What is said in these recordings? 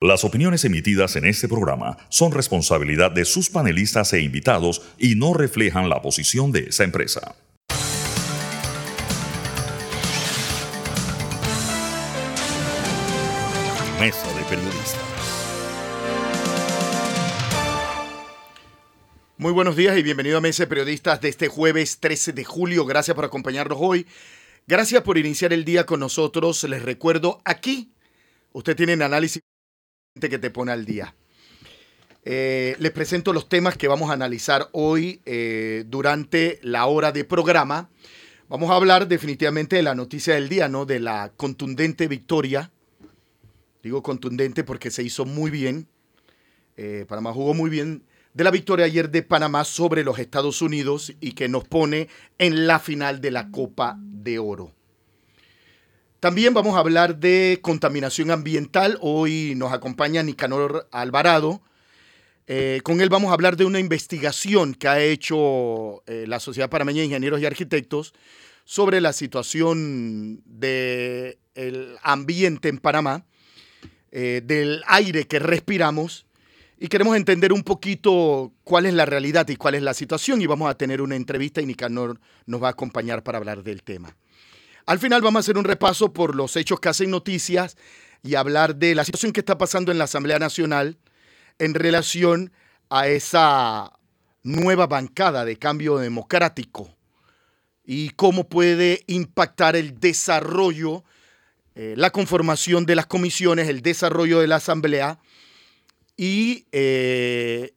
Las opiniones emitidas en este programa son responsabilidad de sus panelistas e invitados y no reflejan la posición de esa empresa. Mesa de Periodistas. Muy buenos días y bienvenido a Mesa de Periodistas de este jueves 13 de julio. Gracias por acompañarnos hoy. Gracias por iniciar el día con nosotros. Les recuerdo, aquí usted tiene análisis que te pone al día. Eh, les presento los temas que vamos a analizar hoy eh, durante la hora de programa. Vamos a hablar definitivamente de la noticia del día, ¿no? De la contundente victoria. Digo contundente porque se hizo muy bien. Eh, Panamá jugó muy bien de la victoria ayer de Panamá sobre los Estados Unidos y que nos pone en la final de la Copa de Oro. También vamos a hablar de contaminación ambiental. Hoy nos acompaña Nicanor Alvarado. Eh, con él vamos a hablar de una investigación que ha hecho eh, la Sociedad Parameña de Ingenieros y Arquitectos sobre la situación del ambiente en Panamá, eh, del aire que respiramos. Y queremos entender un poquito cuál es la realidad y cuál es la situación. Y vamos a tener una entrevista y Nicanor nos va a acompañar para hablar del tema. Al final vamos a hacer un repaso por los hechos que hacen noticias y hablar de la situación que está pasando en la Asamblea Nacional en relación a esa nueva bancada de cambio democrático y cómo puede impactar el desarrollo, eh, la conformación de las comisiones, el desarrollo de la Asamblea y eh,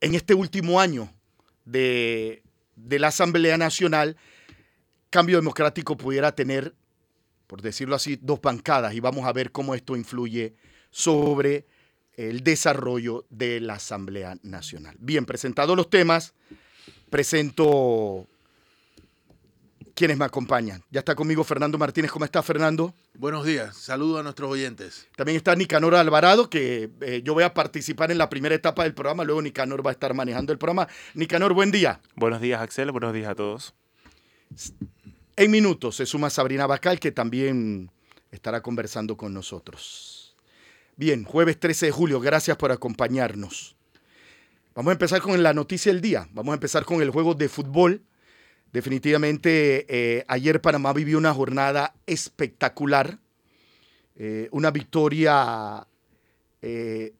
en este último año de, de la Asamblea Nacional cambio democrático pudiera tener, por decirlo así, dos bancadas y vamos a ver cómo esto influye sobre el desarrollo de la Asamblea Nacional. Bien, presentados los temas, presento quienes me acompañan. Ya está conmigo Fernando Martínez. ¿Cómo está Fernando? Buenos días, saludo a nuestros oyentes. También está Nicanor Alvarado, que eh, yo voy a participar en la primera etapa del programa, luego Nicanor va a estar manejando el programa. Nicanor, buen día. Buenos días, Axel, buenos días a todos. En minutos se suma Sabrina Bacal, que también estará conversando con nosotros. Bien, jueves 13 de julio, gracias por acompañarnos. Vamos a empezar con la noticia del día. Vamos a empezar con el juego de fútbol. Definitivamente, eh, ayer Panamá vivió una jornada espectacular. Eh, una victoria. Eh,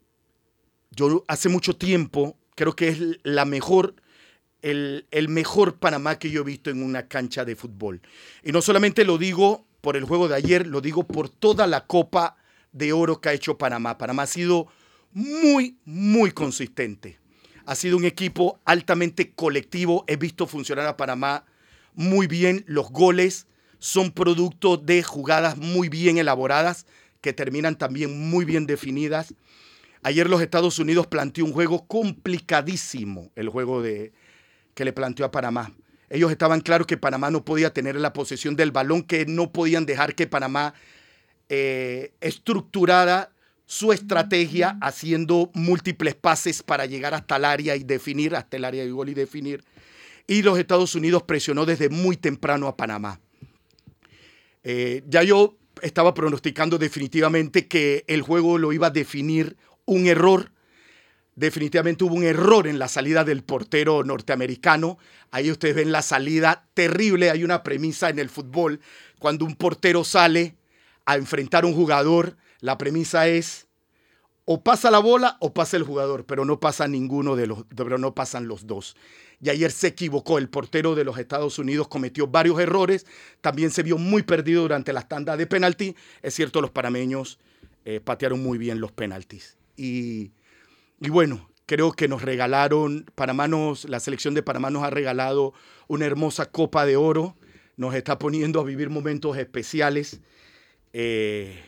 yo hace mucho tiempo creo que es la mejor el, mejor Panamá que yo he visto en una cancha de fútbol. Y no solamente lo digo por el juego de ayer, lo digo por toda la Copa de Oro que ha hecho Panamá. Panamá ha sido muy, muy consistente. Ha sido un equipo altamente colectivo. He visto funcionar a Panamá muy bien. Los goles son producto de jugadas muy bien elaboradas que terminan también muy bien definidas. Ayer los Estados Unidos planteó un juego complicadísimo, el juego de, que le planteó a Panamá. Ellos estaban claros que Panamá no podía tener la posesión del balón, que no podían dejar que Panamá eh, estructurara su estrategia haciendo múltiples pases para llegar hasta el área y definir, hasta el área de gol y definir. Y los Estados Unidos presionó desde muy temprano a Panamá. Eh, ya yo estaba pronosticando definitivamente que el juego lo iba a definir un error definitivamente hubo un error en la salida del portero norteamericano. Ahí ustedes ven la salida terrible. Hay una premisa en el fútbol. Cuando un portero sale a enfrentar a un jugador, la premisa es o pasa la bola o pasa el jugador, pero no pasa ninguno de los, pero no pasan los dos. Y ayer se equivocó, el portero de los Estados Unidos cometió varios errores, también se vio muy perdido durante las tandas de penalti. Es cierto, los parameños eh, patearon muy bien los penaltis. Y y bueno, creo que nos regalaron, Panamá la selección de Panamá nos ha regalado una hermosa copa de oro, nos está poniendo a vivir momentos especiales eh,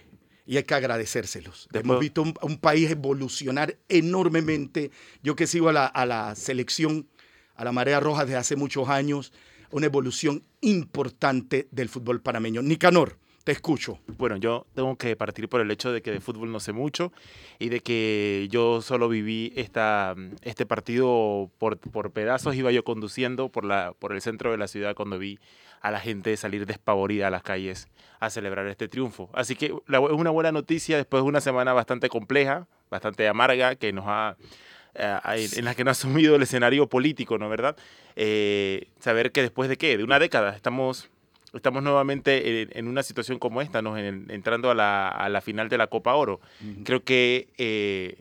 y hay que agradecérselos. Hemos visto un, país evolucionar enormemente. Yo que sigo a la, a la selección, a la Marea Roja desde hace muchos años, una evolución importante del fútbol panameño. Nicanor, Te escucho. Bueno, yo tengo que partir por el hecho de que de fútbol no sé mucho y de que yo solo viví esta, este partido por, por pedazos. Iba yo conduciendo por, la, por el centro de la ciudad cuando vi a la gente salir despavorida a las calles a celebrar este triunfo. Así que es una buena noticia después de una semana bastante compleja, bastante amarga, que nos ha eh, en la que no ha asumido el escenario político, ¿no verdad? Eh, saber que después de qué, de una década, estamos, estamos nuevamente en, una situación como esta, ¿no? entrando a la, a la, final de la Copa Oro. Creo que eh,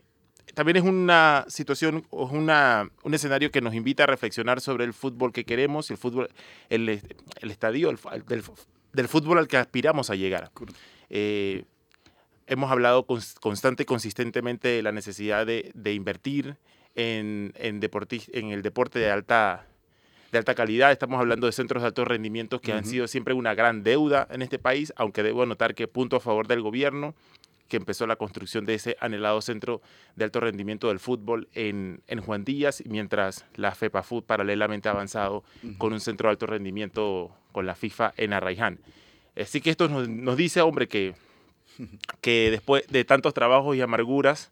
también es una situación, es una, un escenario que nos invita a reflexionar sobre el fútbol que queremos, el fútbol, el, el estadio del, del, fútbol al que aspiramos a llegar. Hemos hablado constante y consistentemente de la necesidad de, invertir en, en, en el deporte de alta, de alta calidad. Estamos hablando de centros de alto rendimiento que han sido siempre una gran deuda en este país, aunque debo anotar que punto a favor del gobierno que empezó la construcción de ese anhelado centro de alto rendimiento del fútbol en, en Juan Díaz, mientras la FEPA Food paralelamente ha avanzado con un centro de alto rendimiento con la FIFA en Arraiján. Así que esto nos, nos dice, hombre, que que después de tantos trabajos y amarguras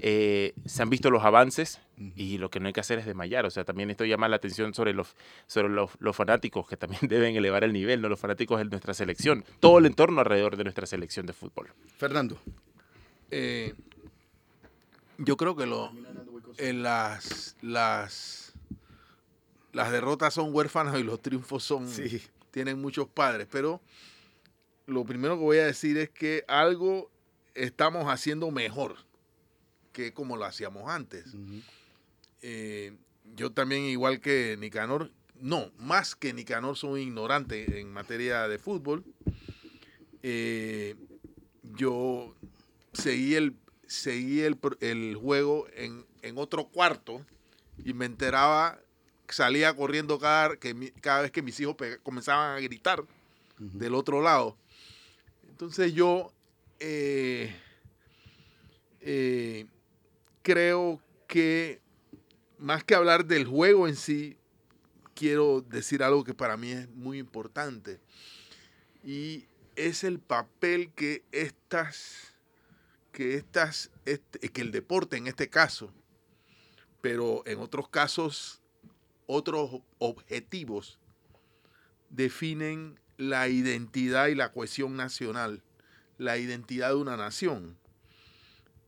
eh, se han visto los avances y lo que no hay que hacer es desmayar. O sea, también esto llama la atención sobre los, sobre los, fanáticos que también deben elevar el nivel, ¿no? los fanáticos de nuestra selección, todo el entorno alrededor de nuestra selección de fútbol. Fernando. Eh, yo creo que lo, en las, las, las derrotas son huérfanas y los triunfos son, tienen muchos padres, pero lo primero que voy a decir es que algo estamos haciendo mejor que como lo hacíamos antes. Eh, yo también, igual que Nicanor, no, más que Nicanor, soy ignorante en materia de fútbol. Eh, yo seguí el, seguí el, juego en, otro cuarto y me enteraba, salía corriendo cada, que, cada vez que mis hijos comenzaban a gritar del otro lado. Entonces yo eh, eh, creo que más que hablar del juego en sí, quiero decir algo que para mí es muy importante. Y es el papel que estas, que estas, este, que el deporte en este caso, pero en otros casos, otros objetivos definen la identidad y la cohesión nacional, la identidad de una nación.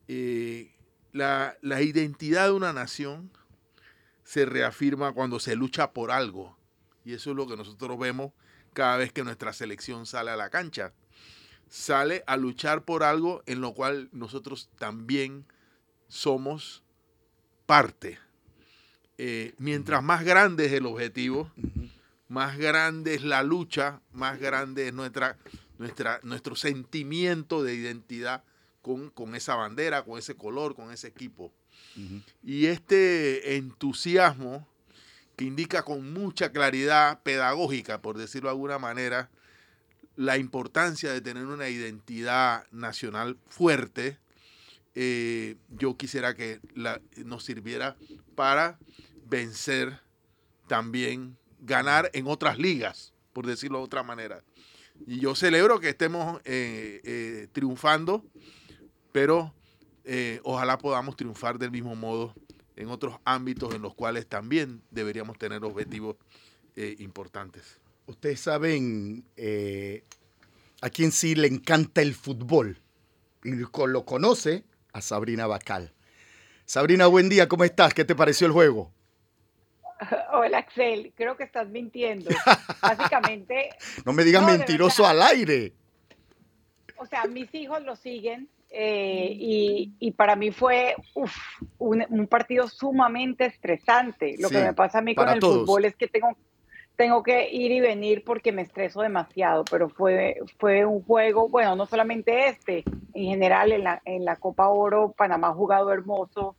Eh, la, identidad de una nación se reafirma cuando se lucha por algo. Y eso es lo que nosotros vemos cada vez que nuestra selección sale a la cancha. Sale a luchar por algo en lo cual nosotros también somos parte. Eh, mientras más grande es el objetivo, más grande es la lucha, más grande es nuestra, nuestra, nuestro sentimiento de identidad con, esa bandera, con ese color, con ese equipo. Y este entusiasmo que indica con mucha claridad pedagógica, por decirlo de alguna manera, la importancia de tener una identidad nacional fuerte, eh, yo quisiera que nos sirviera para vencer también ganar en otras ligas, por decirlo de otra manera. Y yo celebro que estemos eh, eh, triunfando, pero eh, ojalá podamos triunfar del mismo modo en otros ámbitos en los cuales también deberíamos tener objetivos importantes. Ustedes saben a quién sí le encanta el fútbol y lo conoce a Sabrina Bacal. Sabrina, buen día, ¿cómo estás? ¿Qué te pareció el juego? Hola Axel, creo que estás mintiendo. Básicamente. no me digas mentiroso al aire. O sea, mis hijos lo siguen eh, y, para mí fue un, partido sumamente estresante. Lo que me pasa a mí con el fútbol es que tengo, tengo que ir y venir porque me estreso demasiado, pero fue, fue un juego, bueno, no solamente este, en general en la, en la Copa Oro, Panamá ha jugado hermoso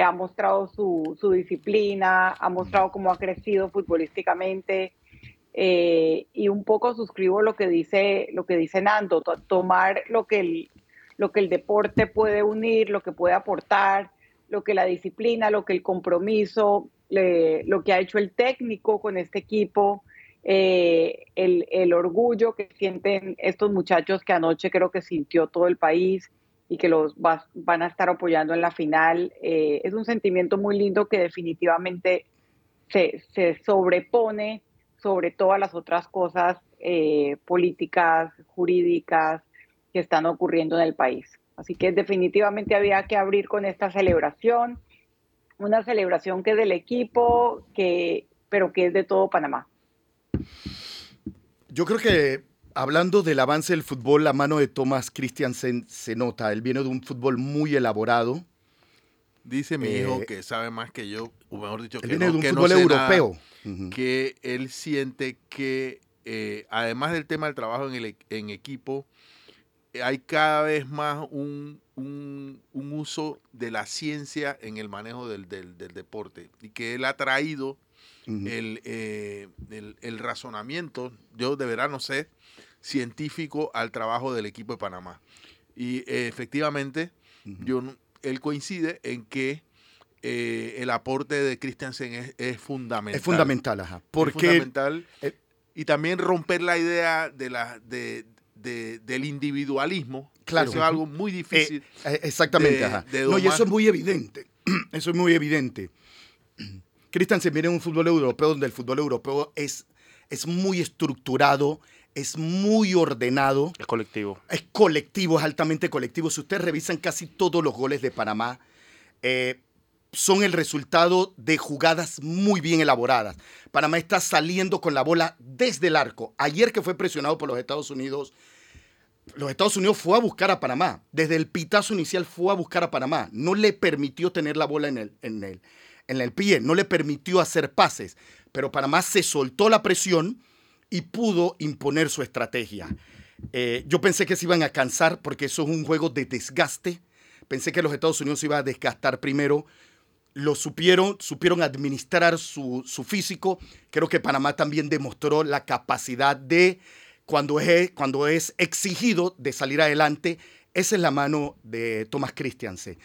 ha mostrado su, su disciplina, ha mostrado cómo ha crecido futbolísticamente. Eh, y un poco suscribo lo que dice, lo que dice Nando, tomar lo que, el, lo que el deporte puede unir, lo que puede aportar, lo que la disciplina, lo que el compromiso, lo que ha hecho el técnico con este equipo eh, el, orgullo que sienten estos muchachos que anoche creo que sintió todo el país y que los van a estar apoyando en la final. Eh, es un sentimiento muy lindo que definitivamente se, se sobrepone sobre todas las otras cosas eh, políticas, jurídicas que están ocurriendo en el país. Así que definitivamente había que abrir con esta celebración, una celebración que es del equipo, que, pero que es de todo Panamá. Yo creo que hablando del avance del fútbol, la mano de Thomas Christiansen se nota. Él viene de un fútbol muy elaborado. Dice mi hijo eh, que sabe más que yo, o mejor dicho, que viene de un fútbol europeo. Que él siente que, eh, además del tema del trabajo en, el, en equipo, hay cada vez más un, uso de la ciencia en el manejo del, deporte y que él ha traído eh, el, razonamiento, yo de verdad no sé, científico al trabajo del equipo de Panamá. Y eh, efectivamente, yo, él coincide en que eh, el aporte de Christiansen es, fundamental. Es fundamental, ajá. Porque, fundamental. y también romper la idea de la, de, del individualismo. Claro. Eso es algo muy difícil. exactamente, ajá. no, y eso es muy evidente. Eso es muy evidente. Christiansen viene en un fútbol europeo donde el fútbol europeo es, es muy estructurado, es muy ordenado. Es colectivo. Es colectivo, es altamente colectivo. Si ustedes revisan casi todos los goles de Panamá, eh, son el resultado de jugadas muy bien elaboradas. Panamá está saliendo con la bola desde el arco. Ayer que fue presionado por los Estados Unidos, los Estados Unidos fue a buscar a Panamá. Desde el pitazo inicial fue a buscar a Panamá. No le permitió tener la bola en el, en el, en el pie, no le permitió hacer pases, pero Panamá se soltó la presión y pudo imponer su estrategia. Eh, yo pensé que se iban a cansar porque eso es un juego de desgaste. Pensé que los Estados Unidos se iban a desgastar primero. Lo supieron, supieron administrar su, su físico. Creo que Panamá también demostró la capacidad de, cuando es, cuando es exigido, de salir adelante. Esa es la mano de Thomas Christiansen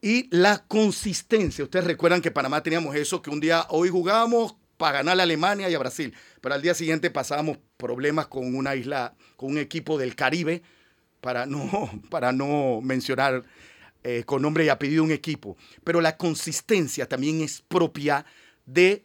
y la consistencia. Ustedes recuerdan que Panamá teníamos eso, que un día hoy jugábamos para ganar a Alemania y a Brasil, pero al día siguiente pasábamos problemas con una isla, con un equipo del Caribe, para no, para no mencionar eh, con nombre y apellido un equipo. Pero la consistencia también es propia de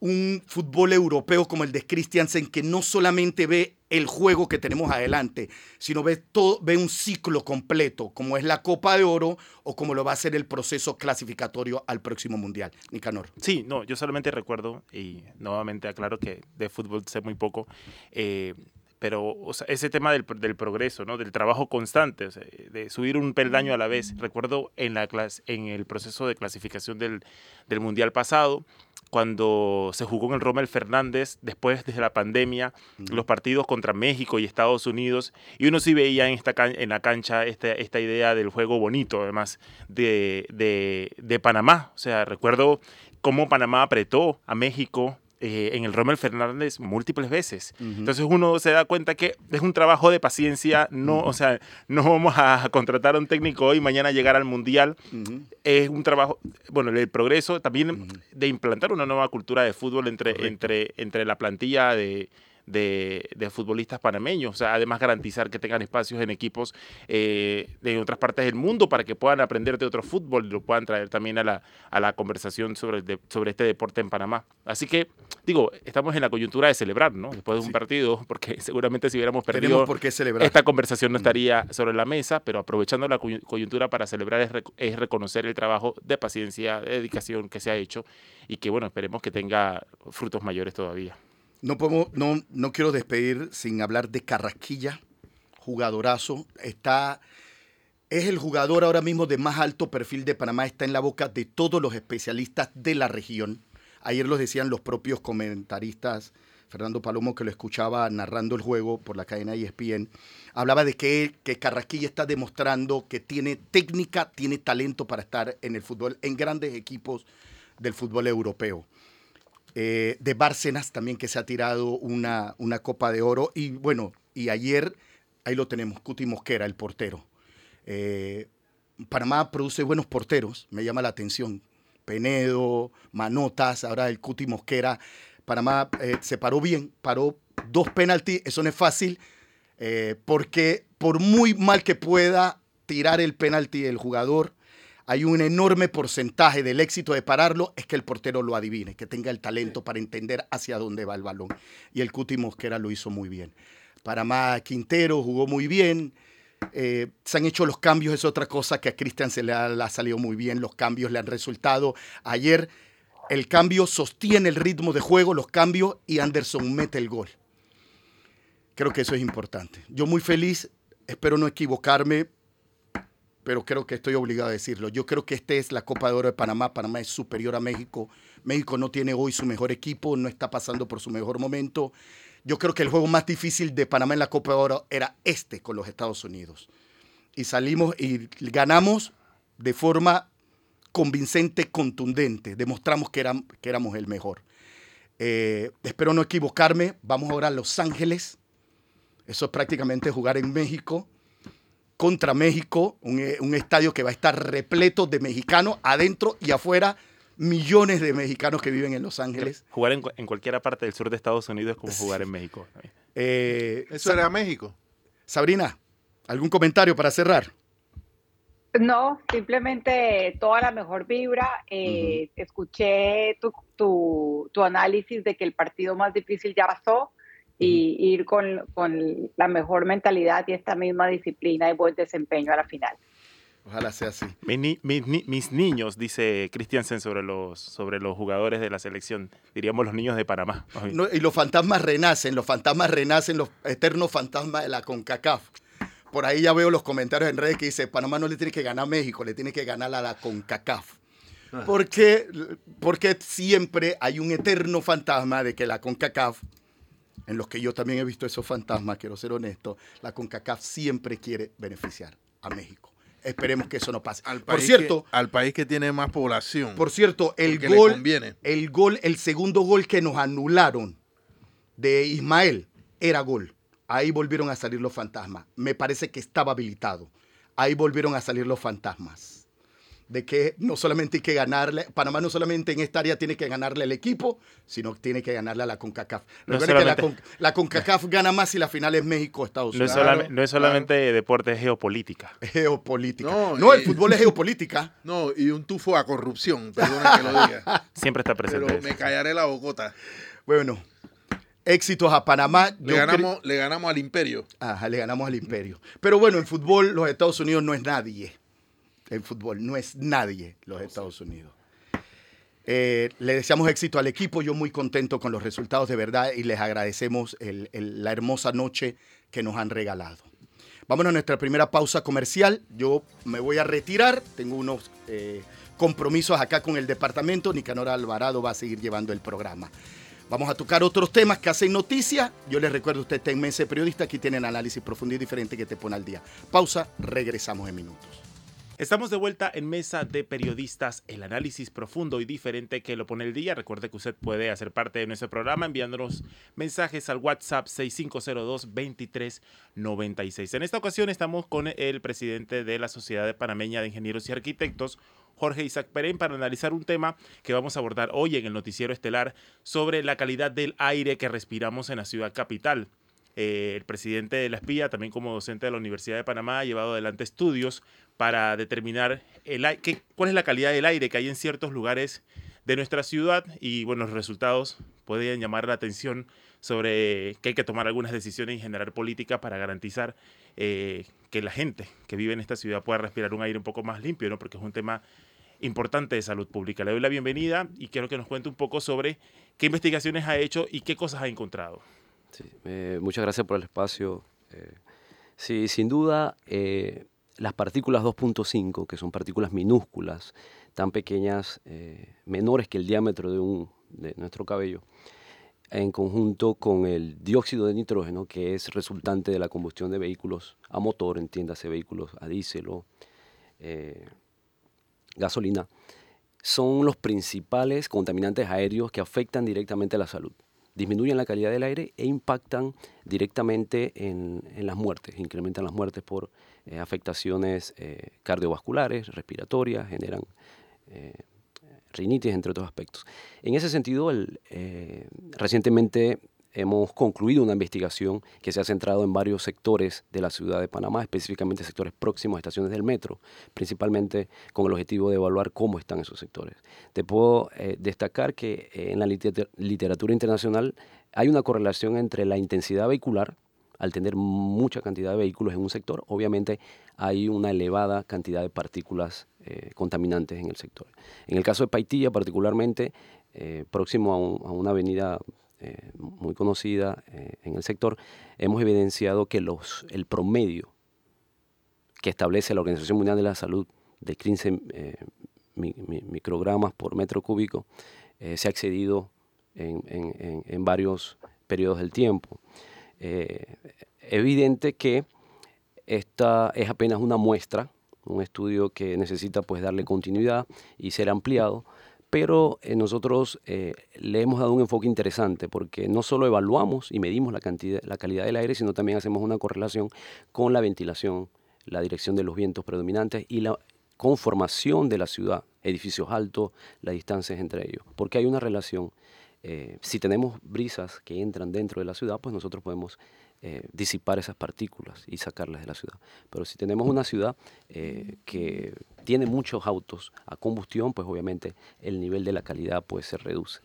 un fútbol europeo como el de Christiansen, que no solamente ve el juego que tenemos adelante, sino ve, todo, ve un ciclo completo, como es la Copa de Oro o como lo va a ser el proceso clasificatorio al próximo Mundial. Nicanor. Sí, no, yo solamente recuerdo, y nuevamente aclaro que de fútbol sé muy poco, eh, pero ese tema del, del, progreso, ¿no? del trabajo constante, de subir un peldaño a la vez. Recuerdo en, la clase, en el proceso de clasificación del, del Mundial pasado, cuando se jugó en el Rommel Fernández, después de la pandemia, los partidos contra México y Estados Unidos, y uno sí veía en, esta en la cancha esta, esta idea del juego bonito, además, de, de, de Panamá. O sea, recuerdo cómo Panamá apretó a México eh, en el Rommel Fernández múltiples veces. Entonces uno se da cuenta que es un trabajo de paciencia, no, o sea, no vamos a contratar a un técnico hoy mañana llegar al Mundial. Es un trabajo, bueno, el progreso también de implantar una nueva cultura de fútbol entre, entre, entre la plantilla de, de, futbolistas panameños. O sea, además garantizar que tengan espacios en equipos eh, de otras partes del mundo para que puedan aprender de otro fútbol y lo puedan traer también a la, a la conversación sobre, sobre este deporte en Panamá. Así que, digo, estamos en la coyuntura de celebrar, ¿no? Después de un partido, porque seguramente si hubiéramos perdido por qué celebrar. esta conversación no estaría sobre la mesa, pero aprovechando la coyuntura para celebrar es, es reconocer el trabajo de paciencia, de dedicación que se ha hecho y que, bueno, esperemos que tenga frutos mayores todavía. No, podemos, no, no quiero despedir sin hablar de Carrasquilla, jugadorazo. Está, es el jugador ahora mismo de más alto perfil de Panamá, está en la boca de todos los especialistas de la región. Ayer lo decían los propios comentaristas, Fernando Palomo, que lo escuchaba narrando el juego por la cadena ESPN, hablaba de que, que Carrasquilla está demostrando que tiene técnica, tiene talento para estar en el fútbol, en grandes equipos del fútbol europeo. Eh, de Bárcenas también que se ha tirado una, una Copa de Oro. Y bueno, y ayer, ahí lo tenemos, Cuti Mosquera, el portero. Eh, Panamá produce buenos porteros, me llama la atención. Penedo, Manotas, ahora el Cuti Mosquera. Panamá eh, se paró bien, paró dos penaltis, eso no es fácil, porque por muy mal que pueda tirar el penalti el jugador, hay un enorme porcentaje del éxito de pararlo es que el portero lo adivine, que tenga el talento para entender hacia dónde va el balón. Y el Cuti Mosquera lo hizo muy bien. Panamá Quintero jugó muy bien. Eh, se han hecho los cambios, es otra cosa que a Cristian se le ha, salido muy bien. Los cambios le han resultado. Ayer el cambio sostiene el ritmo de juego, los cambios, y Anderson mete el gol. Creo que eso es importante. Yo muy feliz, espero no equivocarme, pero creo que estoy obligado a decirlo. Yo creo que esta es la Copa de Oro de Panamá. Panamá es superior a México. México no tiene hoy su mejor equipo, no está pasando por su mejor momento. Yo creo que el juego más difícil de Panamá en la Copa de Oro era este con los Estados Unidos. Y salimos y ganamos de forma convincente, contundente. Demostramos que, que éramos el mejor. Eh, espero no equivocarme. Vamos ahora a Los Ángeles. Eso es prácticamente jugar en México contra México, eh, un, estadio que va a estar repleto de mexicanos adentro y afuera, millones de mexicanos que viven en Los Ángeles. Jugar en, en cualquier parte del sur de Estados Unidos es como jugar en México. Eh, Eso era México. Sabrina, ¿algún comentario para cerrar? No, simplemente toda la mejor vibra. Eh, escuché tu, tu, tu, análisis de que el partido más difícil ya pasó y ir con, con, la mejor mentalidad y esta misma disciplina y buen desempeño a la final. Ojalá sea así. Mis, mis, niños, dice Christiansen sobre los, sobre los jugadores de la selección, diríamos los niños de Panamá. y los fantasmas renacen, los fantasmas renacen, los eternos fantasmas de la CONCACAF. Por ahí ya veo los comentarios en redes que dice, Panamá no le tiene que ganar a México, le tiene que ganar a la CONCACAF. Ah. Porque, porque siempre hay un eterno fantasma de que la CONCACAF en los que yo también he visto esos fantasmas, quiero ser honesto, la CONCACAF siempre quiere beneficiar a México. Esperemos que eso no pase. Al por cierto, al país que tiene más población. Por cierto, el gol, el gol, el segundo gol que nos anularon de Ismael era gol. Ahí volvieron a salir los fantasmas. Me parece que estaba habilitado. Ahí volvieron a salir los fantasmas de que no solamente hay que ganarle, Panamá no solamente en esta área tiene que ganarle al equipo, sino tiene que ganarle a la CONCACAF. No que la, CONCACAF gana más si la final es México-Estados Unidos. No es, solamente deporte, es geopolítica. Geopolítica. No, el fútbol es geopolítica. No, y un tufo a corrupción, perdona que lo diga. Siempre está presente. Pero me callaré la bocota. Bueno, éxitos a Panamá. Le ganamos, le ganamos al imperio. Ajá, le ganamos al imperio. Pero bueno, en fútbol los Estados Unidos no es nadie en fútbol. No es nadie los Estados Unidos. Eh, le deseamos éxito al equipo. Yo muy contento con los resultados de verdad y les agradecemos la hermosa noche que nos han regalado. Vámonos a nuestra primera pausa comercial. Yo me voy a retirar. Tengo unos eh, compromisos acá con el departamento. Nicanor Alvarado va a seguir llevando el programa. Vamos a tocar otros temas que hacen noticia. Yo les recuerdo, usted está en Periodista. Aquí tienen análisis profundo y diferente que te pone al día. Pausa, regresamos en minutos. Estamos de vuelta en Mesa de Periodistas, el análisis profundo y diferente que lo pone el día. Recuerde que usted puede hacer parte de nuestro programa enviándonos mensajes al WhatsApp 6502-2396. En esta ocasión estamos con el presidente de la Sociedad Panameña de Ingenieros y Arquitectos, Jorge Isaac Perén, para analizar un tema que vamos a abordar hoy en el noticiero estelar sobre la calidad del aire que respiramos en la ciudad capital. Eh, el presidente de la espía, también como docente de la Universidad de Panamá, ha llevado adelante estudios para determinar el, qué, cuál es la calidad del aire que hay en ciertos lugares de nuestra ciudad y bueno, los resultados pueden llamar la atención sobre que hay que tomar algunas decisiones y generar políticas para garantizar eh, que la gente que vive en esta ciudad pueda respirar un aire un poco más limpio, ¿no? porque es un tema importante de salud pública. Le doy la bienvenida y quiero que nos cuente un poco sobre qué investigaciones ha hecho y qué cosas ha encontrado. Sí, eh, muchas gracias por el espacio. Eh, sí, sin duda, eh, las partículas 2.5, que son partículas minúsculas, tan pequeñas, menores que el diámetro de, un, de nuestro cabello, en conjunto con el dióxido de nitrógeno, que es resultante de la combustión de vehículos a motor, entiéndase vehículos a diésel o gasolina, son los principales contaminantes aéreos que afectan directamente a la salud disminuyen la calidad del aire e impactan directamente en, las muertes, incrementan las muertes por eh, afectaciones eh, cardiovasculares, respiratorias, generan eh, rinitis, entre otros aspectos. En ese sentido, recientemente hemos concluido una investigación que se ha centrado en varios sectores de la ciudad de Panamá, específicamente sectores próximos a estaciones del metro, principalmente con el objetivo de evaluar cómo están esos sectores. Te puedo eh, destacar que eh, en la literatura internacional hay una correlación entre la intensidad vehicular, al tener mucha cantidad de vehículos en un sector, obviamente hay una elevada cantidad de partículas eh, contaminantes en el sector. En el caso de Paitilla, particularmente, próximo a, a una avenida eh, muy conocida eh, en el sector, hemos evidenciado que los, el promedio que establece la Organización Mundial de la Salud de 15 eh, microgramas por metro cúbico se ha excedido en, en, varios periodos del tiempo. evidente que esta es apenas una muestra, un estudio que necesita pues darle continuidad y ser ampliado, pero eh, nosotros eh, le hemos dado un enfoque interesante porque no solo evaluamos y medimos la, cantidad, la calidad del aire, sino también hacemos una correlación con la ventilación, la dirección de los vientos predominantes y la conformación de la ciudad, edificios altos, las distancias entre ellos, porque hay una relación. Eh, si tenemos brisas que entran dentro de la ciudad, pues nosotros podemos eh, disipar esas partículas y sacarlas de la ciudad. Pero si tenemos una ciudad eh, que tiene muchos autos a combustión, pues obviamente el nivel de la calidad pues se reduce.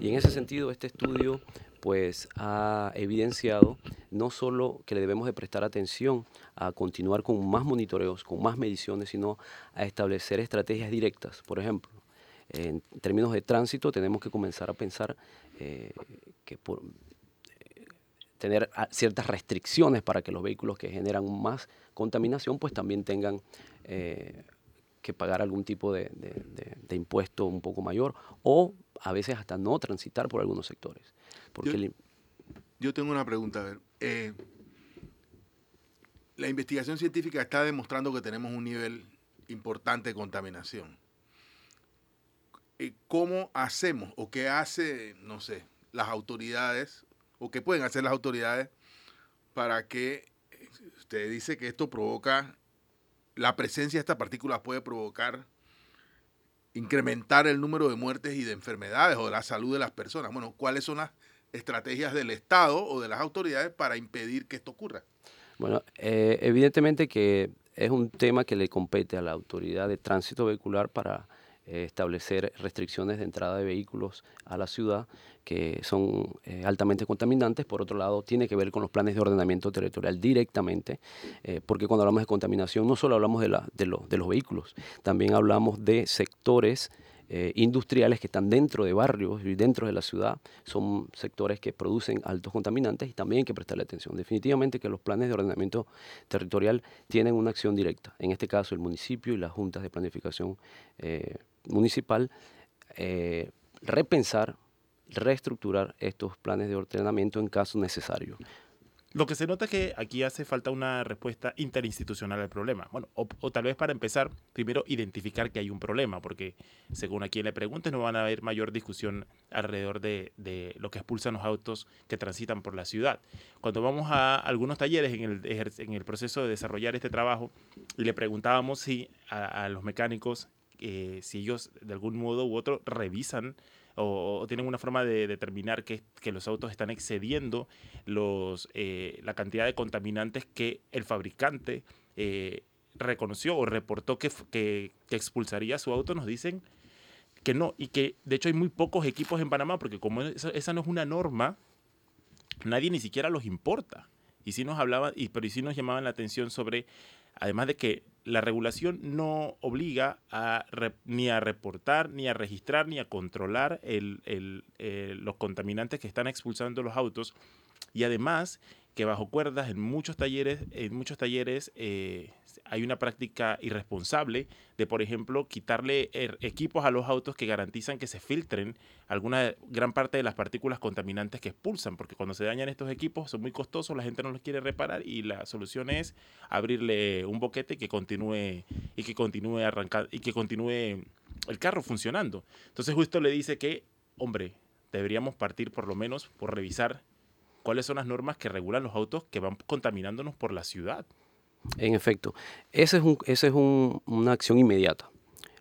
Y en ese sentido este estudio pues ha evidenciado no solo que le debemos de prestar atención a continuar con más monitoreos, con más mediciones, sino a establecer estrategias directas. Por ejemplo, en términos de tránsito tenemos que comenzar a pensar eh, que por, tener ah, ciertas restricciones para que los vehículos que generan más contaminación pues también tengan eh, que pagar algún tipo de, impuesto un poco mayor o a veces hasta no transitar por algunos sectores. Porque yo, tengo una pregunta, a ver. Eh, la investigación científica está demostrando que tenemos un nivel importante de contaminación. Eh, ¿Cómo hacemos o qué hace, no sé, las autoridades o qué pueden hacer las autoridades para que usted dice que esto provoca, la presencia de estas partículas puede provocar, incrementar el número de muertes y de enfermedades o de la salud de las personas. Bueno, ¿cuáles son las estrategias del Estado o de las autoridades para impedir que esto ocurra? Bueno, eh, evidentemente que es un tema que le compete a la autoridad de tránsito vehicular para eh, establecer restricciones de entrada de vehículos a la ciudad que son eh, altamente contaminantes. Por otro lado, tiene que ver con los planes de ordenamiento territorial directamente, eh, porque cuando hablamos de contaminación no solo hablamos de, la, de, de los vehículos, también hablamos de sectores industriales que están dentro de barrios y dentro de la ciudad, son sectores que producen altos contaminantes y también hay que prestarle atención. Definitivamente que los planes de ordenamiento territorial tienen una acción directa, en este caso el municipio y las juntas de planificación municipal eh, repensar, reestructurar estos planes de ordenamiento en caso necesario. Lo que se nota es que aquí hace falta una respuesta interinstitucional al problema. Bueno, o, tal vez para empezar, primero identificar que hay un problema, porque según a quien le preguntes no van a haber mayor discusión alrededor de, de, lo que expulsan los autos que transitan por la ciudad. Cuando vamos a algunos talleres en el, en el proceso de desarrollar este trabajo y le preguntábamos si a los mecánicos eh, si ellos de algún modo u otro revisan o, tienen una forma de determinar que, que los autos están excediendo los, eh, la cantidad de contaminantes que el fabricante eh, reconoció o reportó que, que, expulsaría su auto, nos dicen que no, y que de hecho hay muy pocos equipos en Panamá, porque como esa no es una norma, nadie ni siquiera los importa. Y sí nos hablaban, y, pero sí nos llamaban la atención sobre Además de que la regulación no obliga a ni a reportar, ni a registrar, ni a controlar los contaminantes que están expulsando los autos. Y además que bajo cuerdas en muchos talleres, en muchos talleres eh, hay una práctica irresponsable de, por ejemplo, quitarle er, equipos a los autos que garantizan que se filtren alguna gran parte de las partículas contaminantes que expulsan, porque cuando se dañan estos equipos son muy costosos, la gente no los quiere reparar y la solución es abrirle un boquete que continúe y que continúe arrancando y que continúe el carro funcionando. Entonces justo le dice que, hombre, deberíamos partir por lo menos por revisar cuáles son las normas que regulan los autos que van contaminándonos por la ciudad. En efecto, esa es, un, es una acción inmediata.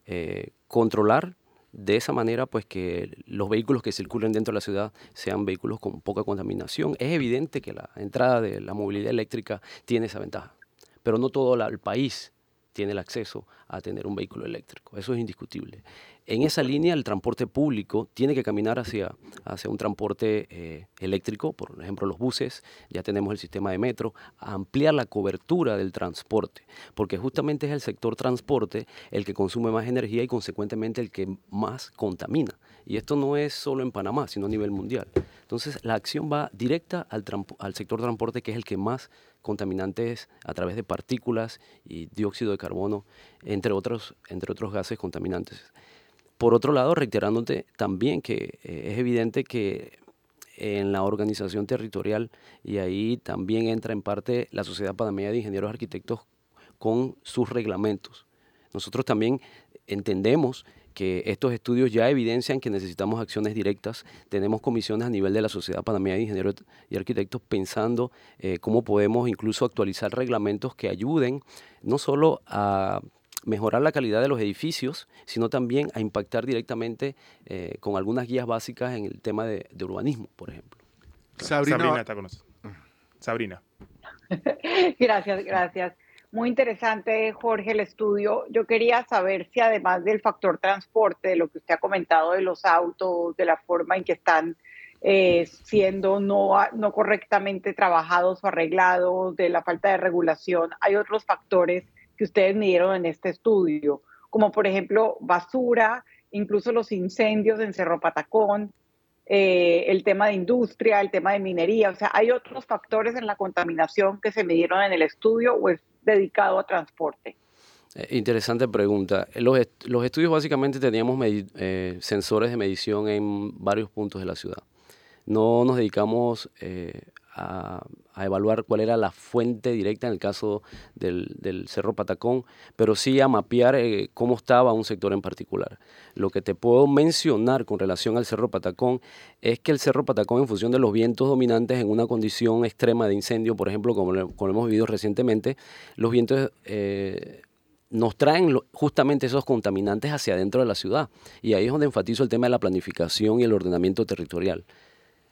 Eh, controlar de esa manera pues que los vehículos que circulen dentro de la ciudad sean vehículos con poca contaminación. Es evidente que la entrada de la movilidad eléctrica tiene esa ventaja, pero no todo el país tiene el acceso a tener un vehículo eléctrico. Eso es indiscutible. En esa línea, el transporte público tiene que caminar hacia, hacia un transporte eh, eléctrico, por ejemplo, los buses, ya tenemos el sistema de metro, ampliar la cobertura del transporte, porque justamente es el sector transporte el que consume más energía y consecuentemente el que más contamina. Y esto no es solo en Panamá, sino a nivel mundial. Entonces, la acción va directa al, al sector transporte, que es el que más contaminantes a través de partículas y dióxido de carbono, entre otros, entre otros gases contaminantes. Por otro lado, reiterándote también que eh, es evidente que en la organización territorial, y ahí también entra en parte la Sociedad Panameña de Ingenieros Arquitectos con sus reglamentos. Nosotros también entendemos que estos estudios ya evidencian que necesitamos acciones directas. Tenemos comisiones a nivel de la Sociedad Panameña de Ingenieros y Arquitectos pensando eh, cómo podemos incluso actualizar reglamentos que ayuden no solo a mejorar la calidad de los edificios, sino también a impactar directamente eh, con algunas guías básicas en el tema de, urbanismo, por ejemplo. Sabrina, Sabrina está con nosotros. Sabrina. gracias, gracias. Muy interesante, Jorge, el estudio. Yo quería saber si además del factor transporte, de lo que usted ha comentado de los autos, de la forma en que están eh, siendo no, no correctamente trabajados o arreglados, de la falta de regulación, hay otros factores que ustedes midieron en este estudio, como por ejemplo basura, incluso los incendios en Cerro Patacón, eh, el tema de industria, el tema de minería, o sea, ¿hay otros factores en la contaminación que se midieron en el estudio o es dedicado a transporte? Eh, interesante pregunta. Los, los, estudios básicamente teníamos eh, sensores de medición en varios puntos de la ciudad. No nos dedicamos eh, a, evaluar cuál era la fuente directa en el caso del, Cerro Patacón, pero sí a mapear cómo estaba un sector en particular. Lo que te puedo mencionar con relación al Cerro Patacón es que el Cerro Patacón, en función de los vientos dominantes en una condición extrema de incendio, por ejemplo, como lo, hemos vivido recientemente, los vientos eh, nos traen justamente esos contaminantes hacia adentro de la ciudad. Y ahí es donde enfatizo el tema de la planificación y el ordenamiento territorial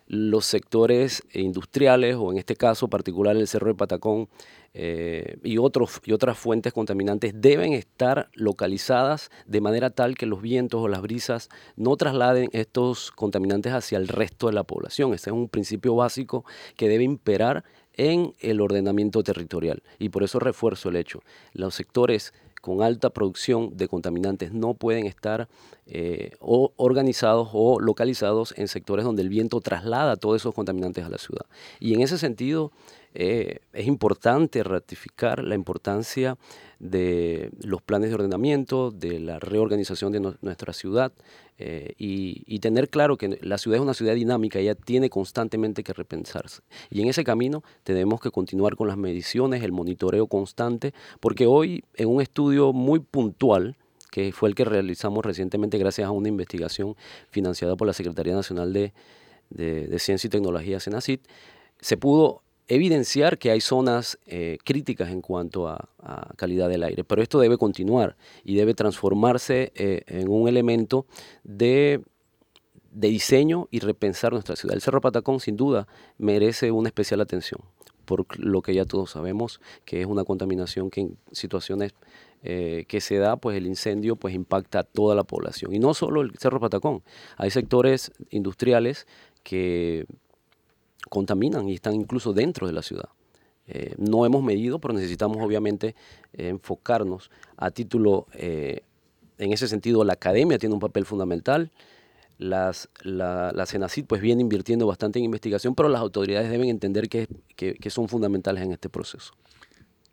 los sectores industriales, o en este caso particular el Cerro de Patacón, eh, y, otros, y otras fuentes contaminantes deben estar localizadas de manera tal que los vientos o las brisas no trasladen estos contaminantes hacia el resto de la población. Ese es un principio básico que debe imperar en el ordenamiento territorial. Y por eso refuerzo el hecho. Los sectores con alta producción de contaminantes no pueden estar eh, organizados o localizados en sectores donde el viento traslada todos esos contaminantes a la ciudad. Y en ese sentido eh, es importante ratificar la importancia de los planes de ordenamiento, de la reorganización de nuestra ciudad eh, y, tener claro que la ciudad es una ciudad dinámica, ella tiene constantemente que repensarse. Y en ese camino tenemos que continuar con las mediciones, el monitoreo constante, porque hoy en un estudio muy puntual, que fue el que realizamos recientemente gracias a una investigación financiada por la Secretaría Nacional de, de, Ciencia y Tecnología, CENACIT, se pudo evidenciar que hay zonas eh, críticas en cuanto a, calidad del aire, pero esto debe continuar y debe transformarse eh, en un elemento de, de, diseño y repensar nuestra ciudad. El Cerro Patacón sin duda merece una especial atención, por lo que ya todos sabemos que es una contaminación que en situaciones eh, que se da, pues el incendio pues impacta a toda la población. Y no solo el Cerro Patacón, hay sectores industriales que contaminan y están incluso dentro de la ciudad. Eh, no hemos medido, pero necesitamos obviamente enfocarnos a título, eh, en ese sentido, la academia tiene un papel fundamental, las, la, la CENACID pues viene invirtiendo bastante en investigación, pero las autoridades deben entender que, que, son fundamentales en este proceso.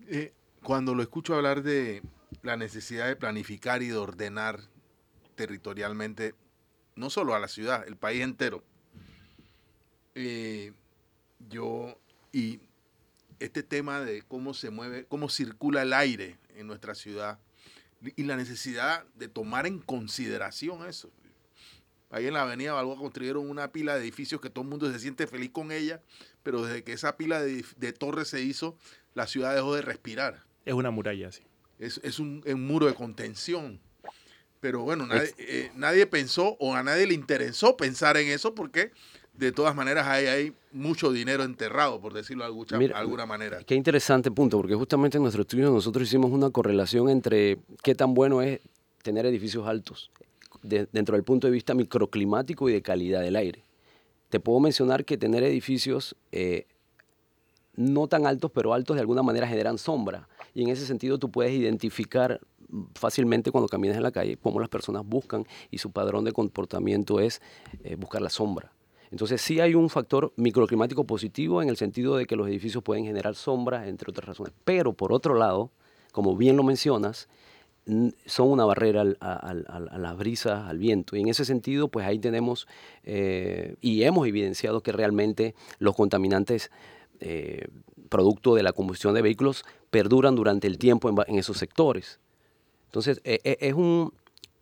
Eh, cuando lo escucho hablar de la necesidad de planificar y de ordenar territorialmente, no solo a la ciudad, el país entero, eh, yo, y este tema de cómo se mueve, cómo circula el aire en nuestra ciudad y la necesidad de tomar en consideración eso. Ahí en la avenida Balboa construyeron una pila de edificios que todo el mundo se siente feliz con ella, pero desde que esa pila de, torres se hizo, la ciudad dejó de respirar. Es una muralla, sí. Es, un, un, muro de contención. Pero bueno, nadie, eh, nadie, pensó o a nadie le interesó pensar en eso porque de todas maneras hay, hay mucho dinero enterrado, por decirlo de alguna, manera. Qué interesante punto, porque justamente en nuestro estudio nosotros hicimos una correlación entre qué tan bueno es tener edificios altos dentro del punto de vista microclimático y de calidad del aire. Te puedo mencionar que tener edificios eh, no tan altos, pero altos de alguna manera generan sombra. Y en ese sentido tú puedes identificar fácilmente cuando caminas en la calle cómo las personas buscan y su padrón de comportamiento es eh, buscar la sombra. Entonces sí hay un factor microclimático positivo en el sentido de que los edificios pueden generar sombra, entre otras razones. Pero por otro lado, como bien lo mencionas, son una barrera a, las brisas, al viento. Y en ese sentido, pues ahí tenemos eh, y hemos evidenciado que realmente los contaminantes eh, producto de la combustión de vehículos perduran durante el tiempo en, esos sectores. Entonces, e, e, es un,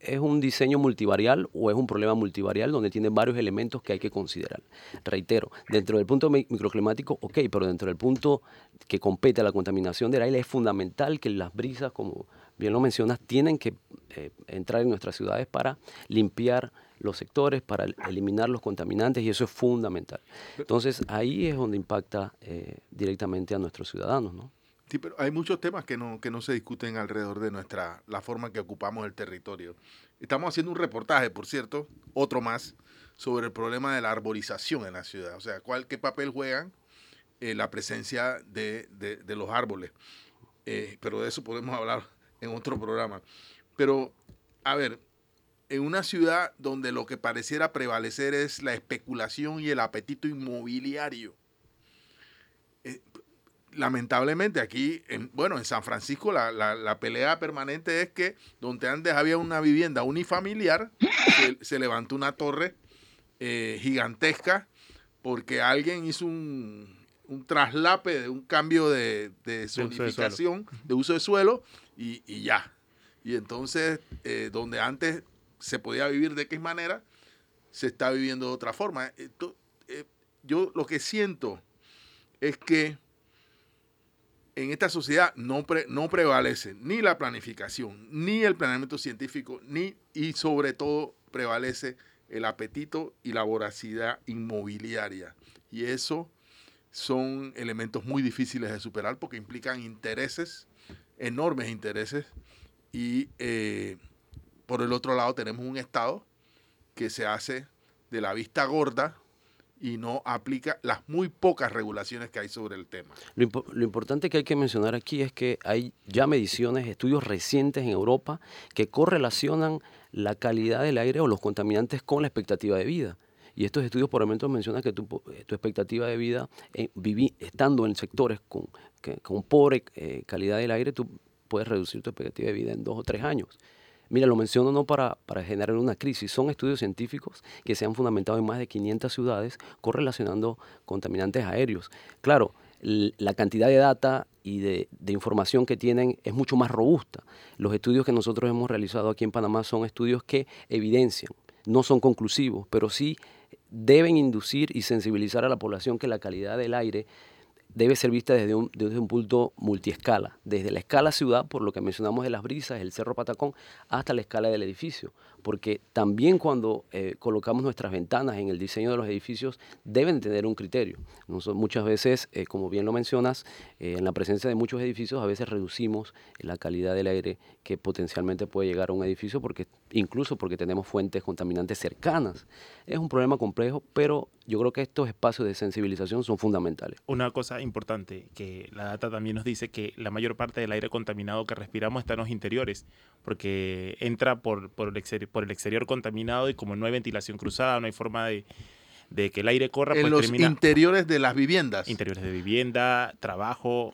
es un diseño multivarial o es un problema multivarial donde tiene varios elementos que hay que considerar. Reitero, dentro del punto microclimático, ok, pero dentro del punto que compete a la contaminación del aire es fundamental que las brisas, como bien lo mencionas, tienen que eh, entrar en nuestras ciudades para limpiar los sectores, para eliminar los contaminantes y eso es fundamental. Entonces ahí es donde impacta eh, directamente a nuestros ciudadanos, ¿no? Sí, pero hay muchos temas que no, que no se discuten alrededor de nuestra, la forma que ocupamos el territorio. Estamos haciendo un reportaje, por cierto, otro más, sobre el problema de la arborización en la ciudad. O sea, cuál, qué papel juegan eh, la presencia de, de, los árboles. Eh, pero de eso podemos hablar en otro programa. Pero, a ver, en una ciudad donde lo que pareciera prevalecer es la especulación y el apetito inmobiliario, lamentablemente aquí, en, bueno, en San Francisco la, pelea permanente es que donde antes había una vivienda unifamiliar, se, levantó una torre eh, gigantesca porque alguien hizo un, traslape de un cambio de, de zonificación, de, uso de suelo y, ya. Y entonces, eh, donde antes se podía vivir de qué manera, se está viviendo de otra forma. Eh, yo lo que siento es que en esta sociedad no, no prevalece ni la planificación, ni el planeamiento científico, ni y sobre todo prevalece el apetito y la voracidad inmobiliaria. Y eso son elementos muy difíciles de superar porque implican intereses, enormes intereses, y eh, por el otro lado tenemos un Estado que se hace de la vista gorda y no aplica las muy pocas regulaciones que hay sobre el tema. Lo, importante que hay que mencionar aquí es que hay ya mediciones, estudios recientes en Europa que correlacionan la calidad del aire o los contaminantes con la expectativa de vida. Y estos estudios por ejemplo mencionan que tu, eh, expectativa de vida, eh, estando en sectores con, con pobre eh, calidad del aire, tú puedes reducir tu expectativa de vida en dos o tres años. Mira, lo menciono no para, para generar una crisis, son estudios científicos que se han fundamentado en más de 500 ciudades correlacionando contaminantes aéreos. Claro, la cantidad de data y de, de, información que tienen es mucho más robusta. Los estudios que nosotros hemos realizado aquí en Panamá son estudios que evidencian, no son conclusivos, pero sí deben inducir y sensibilizar a la población que la calidad del aire debe ser vista desde un, desde un punto multiescala, desde la escala ciudad, por lo que mencionamos de las brisas, el Cerro Patacón, hasta la escala del edificio, porque también cuando eh, colocamos nuestras ventanas en el diseño de los edificios deben tener un criterio. muchas veces, eh, como bien lo mencionas, eh, en la presencia de muchos edificios a veces reducimos la calidad del aire que potencialmente puede llegar a un edificio, porque incluso porque tenemos fuentes contaminantes cercanas. Es un problema complejo, pero yo creo que estos espacios de sensibilización son fundamentales. Una cosa importante que la data también nos dice que la mayor parte del aire contaminado que respiramos está en los interiores, porque entra por, por, el, exterior, por el exterior contaminado y como no hay ventilación cruzada, no hay forma de, que el aire corra. En pues los interiores de las viviendas. Interiores de vivienda, trabajo,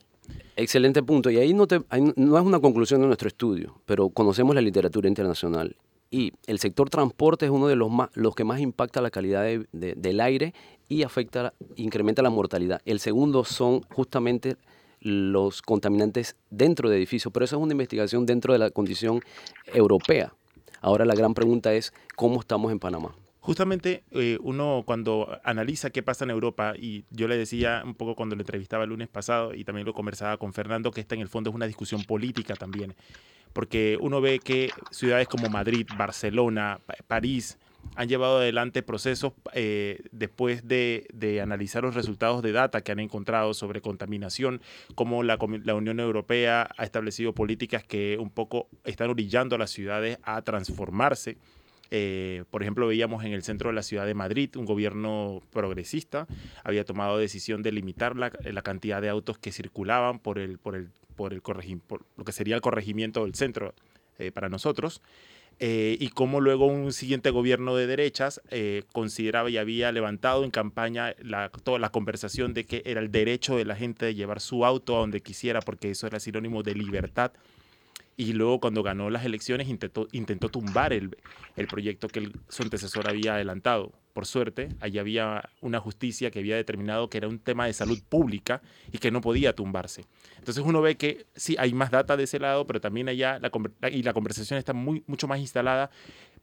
Excelente punto. Y ahí no, te, no es una conclusión de nuestro estudio, pero conocemos la literatura internacional. Y el sector transporte es uno de los, más, los que más impacta la calidad del aire y afecta, incrementa la mortalidad. El segundo son justamente los contaminantes dentro de edificios, pero eso es una investigación dentro de la condición europea. Ahora la gran pregunta es, ¿cómo estamos en Panamá? Justamente eh, uno cuando analiza qué pasa en Europa, y yo le decía un poco cuando lo entrevistaba el lunes pasado y también lo conversaba con Fernando, que esta en el fondo es una discusión política también, porque uno ve que ciudades como Madrid, Barcelona, París, han llevado adelante procesos eh, después de, analizar los resultados de data que han encontrado sobre contaminación, como la, Unión Europea ha establecido políticas que un poco están orillando a las ciudades a transformarse. Eh, por ejemplo, veíamos en el centro de la ciudad de Madrid un gobierno progresista había tomado decisión de limitar la, cantidad de autos que circulaban por, el, por, el, por, el por lo que sería el corregimiento del centro eh, para nosotros. Eh, y cómo luego un siguiente gobierno de derechas eh, consideraba y había levantado en campaña la, toda la conversación de que era el derecho de la gente de llevar su auto a donde quisiera, porque eso era sinónimo de libertad. Y luego cuando ganó las elecciones intentó, intentó tumbar el, el proyecto que su antecesor había adelantado por suerte, allí había una justicia que había determinado que era un tema de salud pública y que no podía tumbarse. Entonces uno ve que sí, hay más data de ese lado, pero también allá la, y la conversación está muy, mucho más instalada,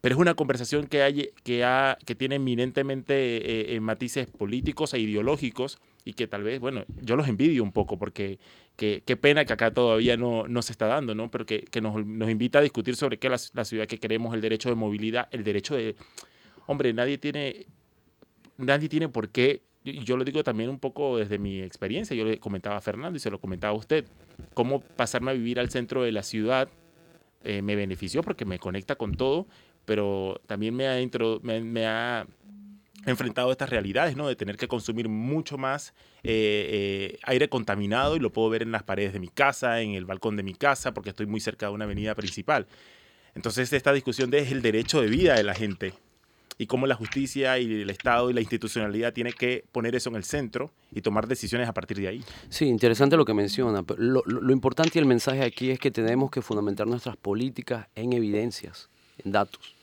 pero es una conversación que, hay, que, ha, que tiene eminentemente eh, eh, matices políticos e ideológicos y que tal vez, bueno, yo los envidio un poco porque qué pena que acá todavía no, no, se está dando, ¿no? Pero que, que nos, nos, invita a discutir sobre qué la, la ciudad que queremos, el derecho de movilidad, el derecho de hombre, nadie tiene, nadie tiene por qué, yo lo digo también un poco desde mi experiencia, yo le comentaba a Fernando y se lo comentaba a usted, cómo pasarme a vivir al centro de la ciudad eh, me benefició porque me conecta con todo, pero también me ha, me, ha enfrentado a estas realidades, ¿no? De tener que consumir mucho más eh, eh, aire contaminado y lo puedo ver en las paredes de mi casa, en el balcón de mi casa, porque estoy muy cerca de una avenida principal. Entonces esta discusión de es el derecho de vida de la gente, y cómo la justicia y el Estado y la institucionalidad tiene que poner eso en el centro y tomar decisiones a partir de ahí. Sí, interesante lo que menciona. Lo, lo, importante y el mensaje aquí es que tenemos que fundamentar nuestras políticas en evidencias, en datos.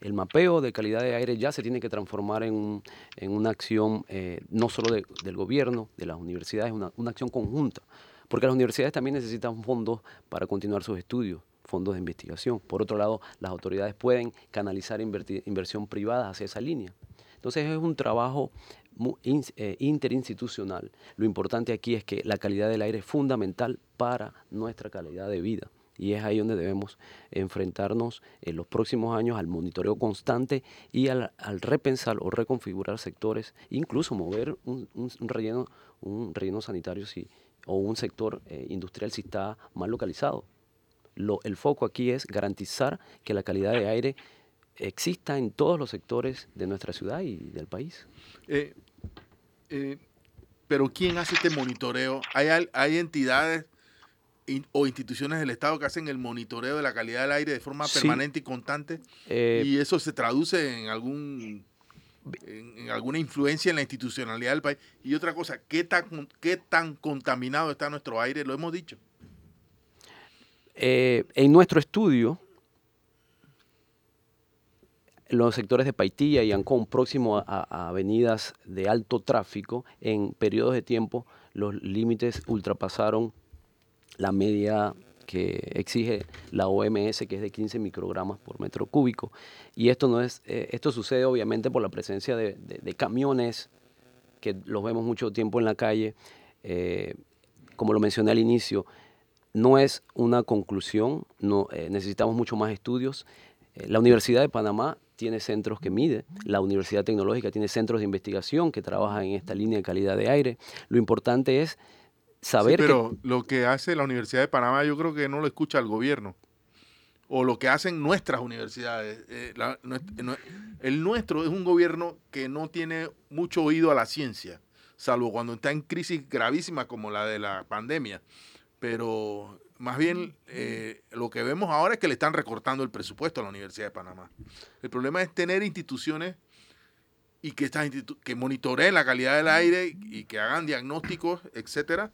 El mapeo de calidad de aire ya se tiene que transformar en, en una acción eh, no solo del gobierno, de las universidades, una, una acción conjunta, porque las universidades también necesitan fondos para continuar sus estudios fondos de investigación. Por otro lado, las autoridades pueden canalizar inversión privada hacia esa línea. Entonces es un trabajo eh, interinstitucional. Lo importante aquí es que la calidad del aire es fundamental para nuestra calidad de vida. Y es ahí donde debemos enfrentarnos en los próximos años al monitoreo constante y al, repensar o reconfigurar sectores, incluso mover un, relleno, un relleno sanitario o un sector eh, industrial si está mal localizado el foco aquí es garantizar que la calidad de aire exista en todos los sectores de nuestra ciudad y del país. Eh, eh, pero ¿quién hace este monitoreo? ¿Hay, hay entidades o instituciones del Estado que hacen el monitoreo de la calidad del aire de forma permanente y constante? Eh, ¿Y eso se traduce en algún en, alguna influencia en la institucionalidad del país? Y otra cosa, ¿qué tan, ¿qué tan contaminado está nuestro aire? Lo hemos dicho. Eh, en nuestro estudio, los sectores de Paitilla y Ancón, próximos a, avenidas de alto tráfico, en periodos de tiempo los límites ultrapasaron la media que exige la OMS, que es de 15 microgramas por metro cúbico. Y esto, no es, eh, esto sucede obviamente por la presencia de, camiones, que los vemos mucho tiempo en la calle. Eh, como lo mencioné al inicio, no es una conclusión, no, eh, necesitamos mucho más estudios. Eh, la Universidad de Panamá tiene centros que mide, la Universidad Tecnológica tiene centros de investigación que trabajan en esta línea de calidad de aire. Lo importante es saber sí, pero lo que hace la Universidad de Panamá yo creo que no lo escucha el gobierno. O lo que hacen nuestras universidades. Eh, el nuestro es un gobierno que no tiene mucho oído a la ciencia, salvo cuando está en crisis gravísimas como la de la pandemia pero más bien eh, lo que vemos ahora es que le están recortando el presupuesto a la Universidad de Panamá. El problema es tener instituciones y que estas que monitoreen la calidad del aire y que hagan diagnósticos, etcétera,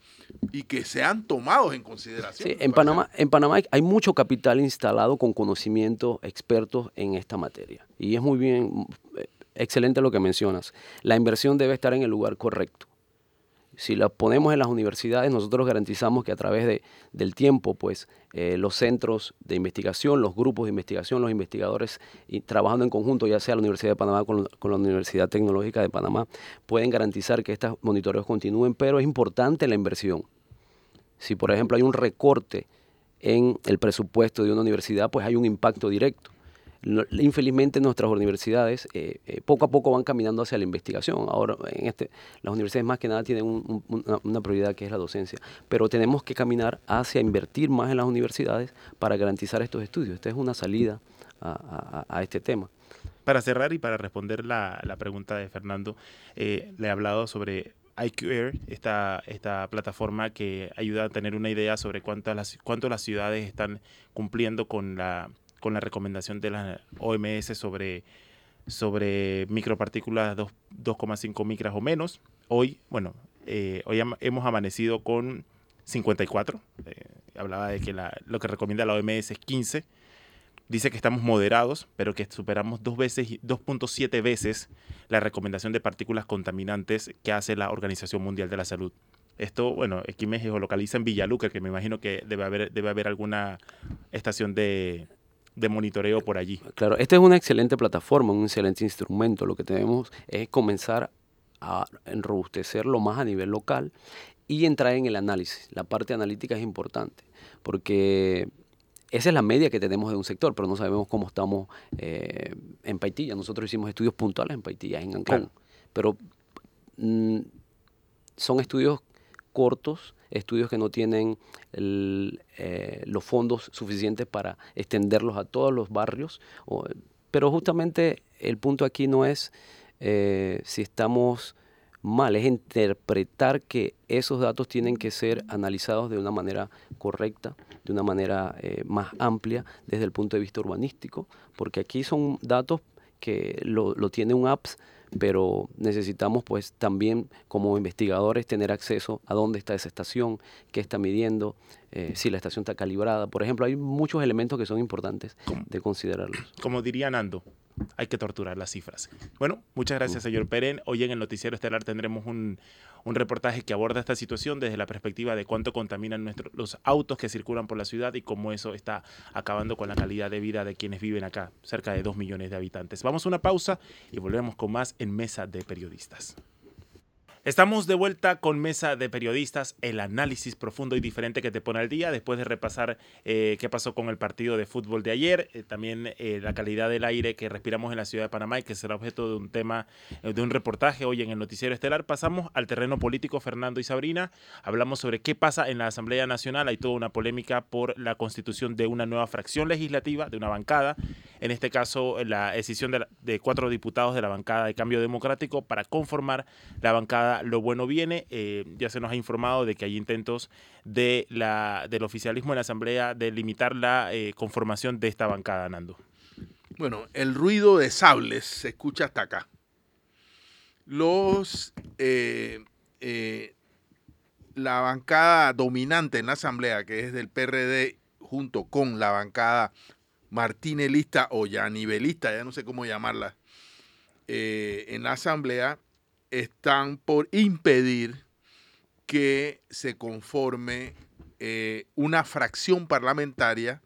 y que sean tomados en consideración. Sí, en Panamá, en Panamá hay, mucho capital instalado con conocimientos expertos en esta materia. Y es muy bien, eh, excelente lo que mencionas. La inversión debe estar en el lugar correcto si la ponemos en las universidades, nosotros garantizamos que a través de, del tiempo, pues eh, los centros de investigación, los grupos de investigación, los investigadores y trabajando en conjunto, ya sea la Universidad de Panamá con, la Universidad Tecnológica de Panamá, pueden garantizar que estos monitoreos continúen, pero es importante la inversión. Si, por ejemplo, hay un recorte en el presupuesto de una universidad, pues hay un impacto directo. Infelizmente nuestras universidades eh, eh, poco a poco van caminando hacia la investigación. Ahora en este, las universidades más que nada tienen una, prioridad que es la docencia, pero tenemos que caminar hacia invertir más en las universidades para garantizar estos estudios. Esta es una salida a, este tema. Para cerrar y para responder la, pregunta de Fernando, eh, le he hablado sobre IQR, esta, esta plataforma que ayuda a tener una idea sobre cuántas las, las ciudades están cumpliendo con la, con la recomendación de la OMS sobre, sobre micropartículas 2,5 micras o menos. Hoy, bueno, eh, hoy hemos amanecido con 54. Eh, hablaba de que la, lo que recomienda la OMS es 15 dice que estamos moderados, pero que superamos dos veces, 2.7 veces la recomendación de partículas contaminantes que hace la Organización Mundial de la Salud. Esto, bueno, aquí me geolocaliza en Villaluca, que me imagino que debe haber, debe haber alguna estación de, de monitoreo por allí. Claro, esta es una excelente plataforma, un excelente instrumento. Lo que tenemos es comenzar a enrobustecerlo más a nivel local y entrar en el análisis. La parte analítica es importante porque esa es la media que tenemos de un sector, pero no sabemos cómo estamos eh, en Paitilla. Nosotros hicimos estudios puntuales en Paitilla, en Ancón, pero mm, son estudios cortos, estudios que no tienen eh, los fondos suficientes para extenderlos a todos los barrios. pero justamente el punto aquí no es eh, si estamos mal, es interpretar que esos datos tienen que ser analizados de una manera correcta, de una manera eh, más amplia desde el punto de vista urbanístico, porque aquí son datos que lo, lo tiene un apps, pero necesitamos pues también como investigadores tener acceso a dónde está esa estación, qué está midiendo, eh, si la estación está calibrada. Por ejemplo, hay muchos elementos que son importantes de considerarlos. Como diría Nando, hay que torturar las cifras. Bueno, muchas gracias, señor Peren. Hoy en el Noticiero Estelar tendremos un, reportaje que aborda esta situación desde la perspectiva de cuánto contaminan los autos que circulan por la ciudad y cómo eso está acabando con la calidad de vida de quienes viven acá, cerca de dos millones de habitantes. Vamos a una pausa y volvemos con más en Mesa de Periodistas. Estamos de vuelta con Mesa de Periodistas, el análisis profundo y diferente que te pone al día después de repasar eh, qué pasó con el partido de fútbol de ayer, eh, también eh, la calidad del aire que respiramos en la ciudad de Panamá y que será objeto de un tema, de un reportaje hoy en el Noticiero Estelar. Pasamos al terreno político, Fernando y Sabrina. Hablamos sobre qué pasa en la Asamblea Nacional. Hay toda una polémica por la constitución de una nueva fracción legislativa, de una bancada. En este caso, la decisión de, de cuatro diputados de la bancada de Cambio Democrático para conformar la bancada lo bueno viene. Eh, ya se nos ha informado de que hay intentos de la, del oficialismo en la Asamblea de limitar la eh, conformación de esta bancada, Nando. Bueno, el ruido de sables se escucha hasta acá. Los eh, la bancada dominante en la Asamblea, que es del PRD, junto con la bancada martinelista o ya nivelista, ya no sé cómo llamarla, en la Asamblea, están por impedir que se conforme eh, una fracción parlamentaria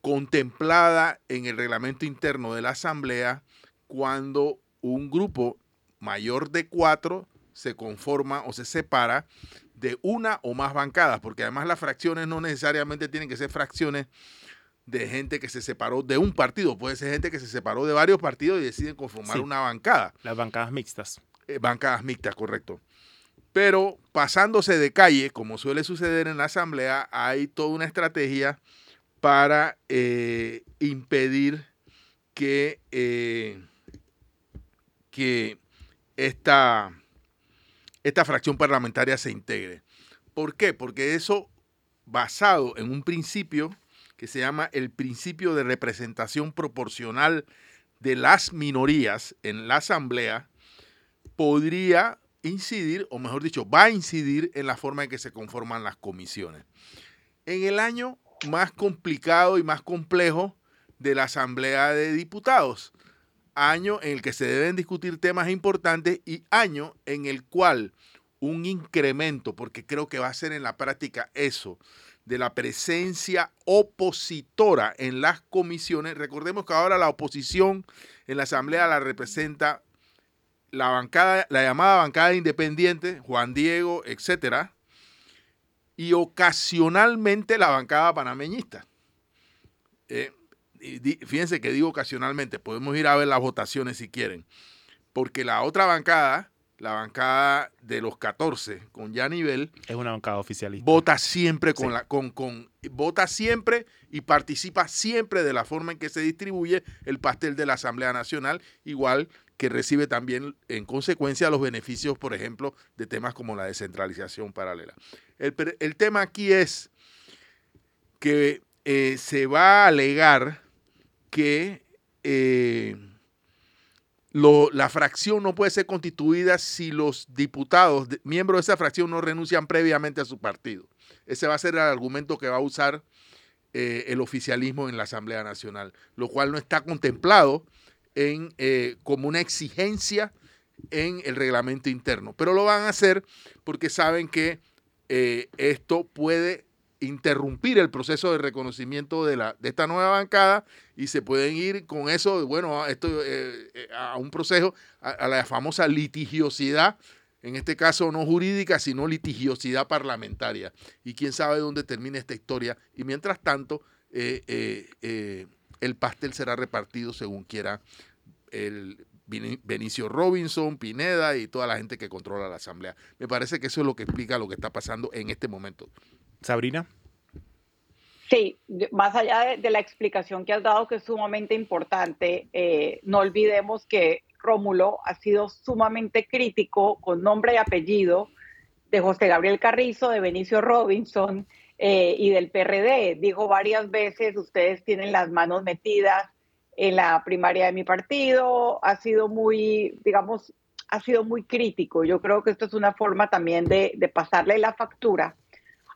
contemplada en el reglamento interno de la Asamblea cuando un grupo mayor de cuatro se conforma o se separa de una o más bancadas, porque además las fracciones no necesariamente tienen que ser fracciones de gente que se separó de un partido. Puede ser gente que se separó de varios partidos y deciden conformar una bancada. Las bancadas mixtas. Eh, bancadas mixtas, correcto. Pero pasándose de calle, como suele suceder en la Asamblea, hay toda una estrategia para eh, impedir que, eh, que esta, esta fracción parlamentaria se integre. ¿Por qué? Porque eso, basado en un principio que se llama el principio de representación proporcional de las minorías en la Asamblea, podría incidir, o mejor dicho, va a incidir en la forma en que se conforman las comisiones. En el año más complicado y más complejo de la Asamblea de Diputados, año en el que se deben discutir temas importantes y año en el cual un incremento, porque creo que va a ser en la práctica eso, de la presencia opositora en las comisiones. Recordemos que ahora la oposición en la Asamblea la representa la bancada, la llamada bancada independiente, Juan Diego, etcétera. y ocasionalmente la bancada panameñista. Eh, fíjense que digo ocasionalmente, podemos ir a ver las votaciones si quieren, porque la otra bancada, la bancada de los 14 con ya nivel es una bancada oficialista. Vota siempre con la con, con vota siempre y participa siempre de la forma en que se distribuye el pastel de la Asamblea Nacional, igual que recibe también en consecuencia los beneficios, por ejemplo, de temas como la descentralización paralela. El, tema aquí es que eh, se va a alegar que eh, la fracción no puede ser constituida si los diputados, miembros de esa fracción, no renuncian previamente a su partido. Ese va a ser el argumento que va a usar eh, el oficialismo en la Asamblea Nacional, lo cual no está contemplado en, eh, como una exigencia en el reglamento interno. Pero lo van a hacer porque saben que esto puede interrumpir el proceso de reconocimiento de, la, de esta nueva bancada y se pueden ir con eso, bueno, esto, eh, eh, a un proceso, a, la famosa litigiosidad, en este caso no jurídica, sino litigiosidad parlamentaria. Y quién sabe dónde termina esta historia. Y mientras tanto, eh, el pastel será repartido según quiera el Benicio Robinson, Pineda y toda la gente que controla la Asamblea. Me parece que eso es lo que explica lo que está pasando en este momento. Sabrina. Sí, más allá de, la explicación que has dado, que es sumamente importante, eh, no olvidemos que Rómulo ha sido sumamente crítico con nombre y apellido de José Gabriel Carrizo, de Benicio Robinson eh, y del PRD. Dijo varias veces, ustedes tienen las manos metidas en la primaria de mi partido, ha sido muy, digamos, ha sido muy crítico. Yo creo que esto es una forma también de, pasarle la factura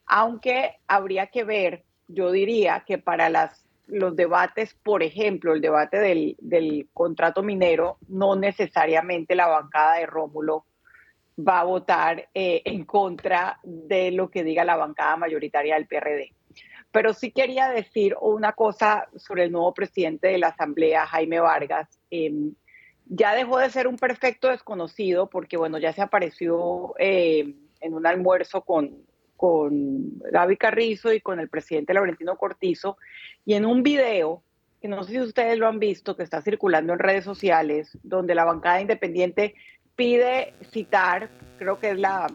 aunque habría que ver, yo diría que para las, los debates, por ejemplo, el debate del, contrato minero, no necesariamente la bancada de Rómulo va a votar eh, en contra de lo que diga la bancada mayoritaria del PRD. Pero sí quería decir una cosa sobre el nuevo presidente de la Asamblea, Jaime Vargas. Em, ya dejó de ser un perfecto desconocido porque, bueno, ya se apareció eh, en un almuerzo con, con Gaby Carrizo y con el presidente Laurentino Cortizo, y en un video, que no sé si ustedes lo han visto, que está circulando en redes sociales, donde la bancada independiente pide citar, creo que es la,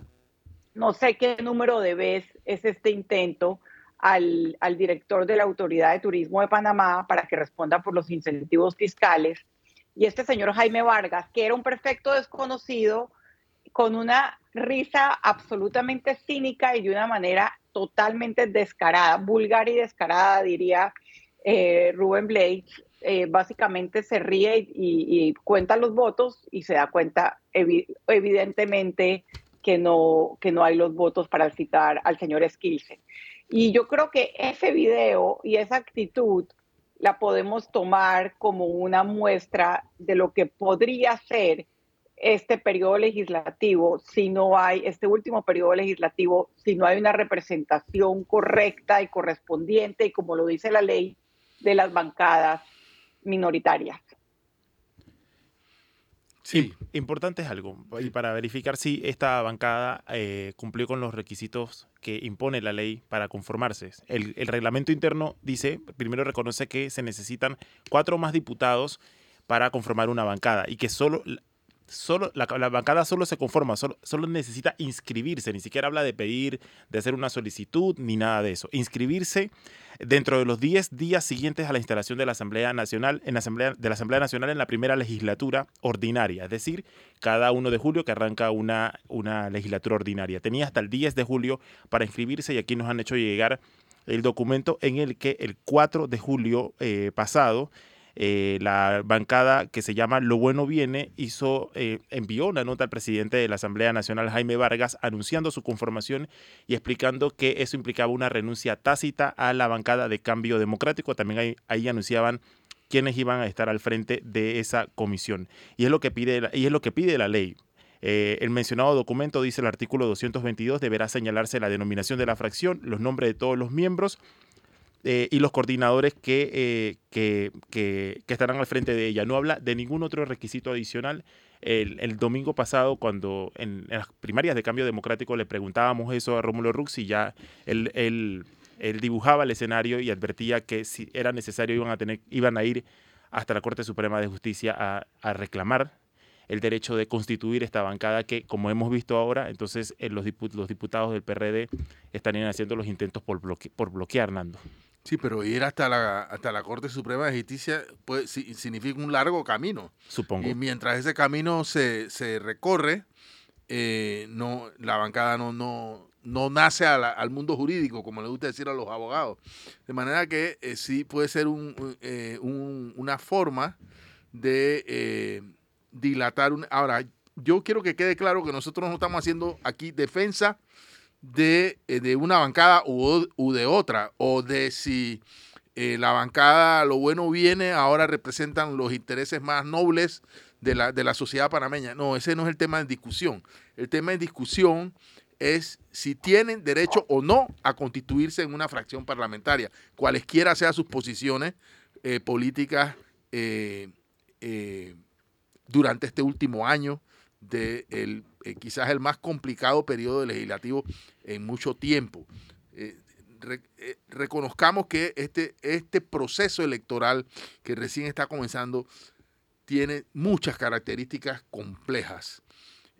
no sé qué número de vez es este intento, al, al director de la Autoridad de Turismo de Panamá para que responda por los incentivos fiscales. Y este señor Jaime Vargas, que era un perfecto desconocido, con una risa absolutamente cínica y de una manera totalmente descarada, vulgar y descarada, diría eh, Rubén Blake. Eh, básicamente se ríe y, cuenta los votos y se da cuenta evidentemente que no, que no hay los votos para citar al señor Skilsen. Y yo creo que ese video y esa actitud la podemos tomar como una muestra de lo que podría ser este periodo legislativo, si no hay, este último periodo legislativo, si no hay una representación correcta y correspondiente, y como lo dice la ley, de las bancadas minoritarias. Sí. Importante es algo, y para verificar si esta bancada eh, cumplió con los requisitos que impone la ley para conformarse. El, el reglamento interno dice, primero reconoce que se necesitan cuatro más diputados para conformar una bancada y que solo solo, la, bancada solo se conforma, solo, solo, necesita inscribirse, ni siquiera habla de pedir, de hacer una solicitud, ni nada de eso. Inscribirse dentro de los 10 días siguientes a la instalación de la Asamblea Nacional, en la Asamblea, de la Asamblea Nacional en la primera legislatura ordinaria, es decir, cada 1 de julio que arranca una, una legislatura ordinaria. Tenía hasta el 10 de julio para inscribirse y aquí nos han hecho llegar el documento en el que el 4 de julio eh, pasado eh, la bancada que se llama Lo Bueno Viene hizo, eh, envió una nota al presidente de la Asamblea Nacional, Jaime Vargas, anunciando su conformación y explicando que eso implicaba una renuncia tácita a la bancada de cambio democrático. También ahí, anunciaban quiénes iban a estar al frente de esa comisión. Y es lo que pide la, y es lo que pide la ley. Eh, el mencionado documento dice el artículo 222 deberá señalarse la denominación de la fracción, los nombres de todos los miembros, eh, y los coordinadores que, que, que, estarán al frente de ella. No habla de ningún otro requisito adicional. El, domingo pasado, cuando en, las primarias de cambio democrático le preguntábamos eso a Rómulo Rux y ya él, él, él, dibujaba el escenario y advertía que si era necesario iban a, tener, iban a ir hasta la Corte Suprema de Justicia a, a reclamar el derecho de constituir esta bancada que, como hemos visto ahora, entonces eh, los, los diputados del PRD estarían haciendo los intentos por bloquear, Nando. Sí, pero ir hasta la, hasta la Corte Suprema de Justicia pues, significa un largo camino. Supongo. Y mientras ese camino se, se recorre, eh, no, la bancada no, no, no nace al mundo jurídico, como le gusta decir a los abogados. De manera que eh, sí puede ser un, una forma de dilatar. Un, ahora, yo quiero que quede claro que nosotros no estamos haciendo aquí defensa de, eh, de una bancada u, de otra, o de si eh, la bancada, lo bueno viene, ahora representan los intereses más nobles de la, de la sociedad panameña. No, ese no es el tema de discusión. El tema de discusión es si tienen derecho o no a constituirse en una fracción parlamentaria, cualesquiera sean sus posiciones eh, políticas durante este último año de el, eh, quizás el más complicado periodo legislativo en mucho tiempo. Eh, eh, reconozcamos que este, este proceso electoral que recién está comenzando tiene muchas características complejas.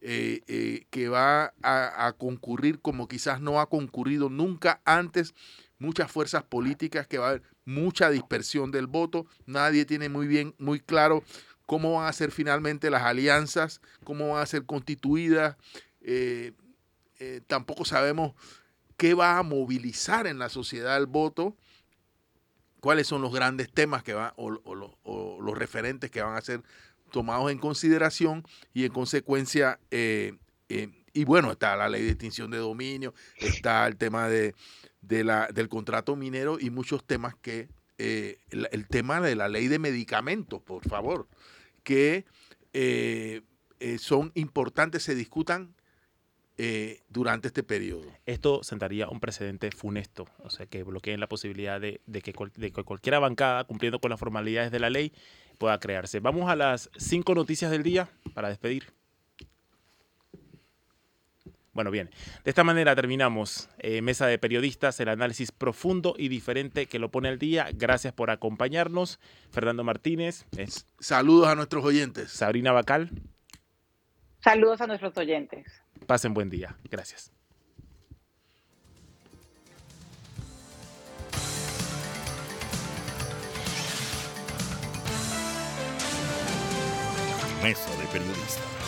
que va a, a, concurrir como quizás no ha concurrido nunca antes, muchas fuerzas políticas, que va a haber mucha dispersión del voto, nadie tiene muy bien, muy claro cómo van a ser finalmente las alianzas, cómo van a ser constituidas. Eh, eh, tampoco sabemos qué va a movilizar en la sociedad el voto, cuáles son los grandes temas que van, o, los referentes que van a ser tomados en consideración y en consecuencia, eh, y bueno, está la ley de extinción de dominio, está el tema de, del contrato minero y muchos temas que, el tema de la ley de medicamentos, por favor que eh, eh, son importantes, se discutan eh, durante este periodo. Esto sentaría un precedente funesto, o sea, que bloqueen la posibilidad de, que, de que cualquiera bancada, cumpliendo con las formalidades de la ley, pueda crearse. Vamos a las cinco noticias del día para despedir. Bueno, bien, de esta manera terminamos eh, Mesa de Periodistas, el análisis profundo y diferente que lo pone al día. Gracias por acompañarnos. Fernando Martínez. Saludos a nuestros oyentes. Sabrina Bacal. Saludos a nuestros oyentes. Pasen buen día. Gracias. Mesa de Periodistas.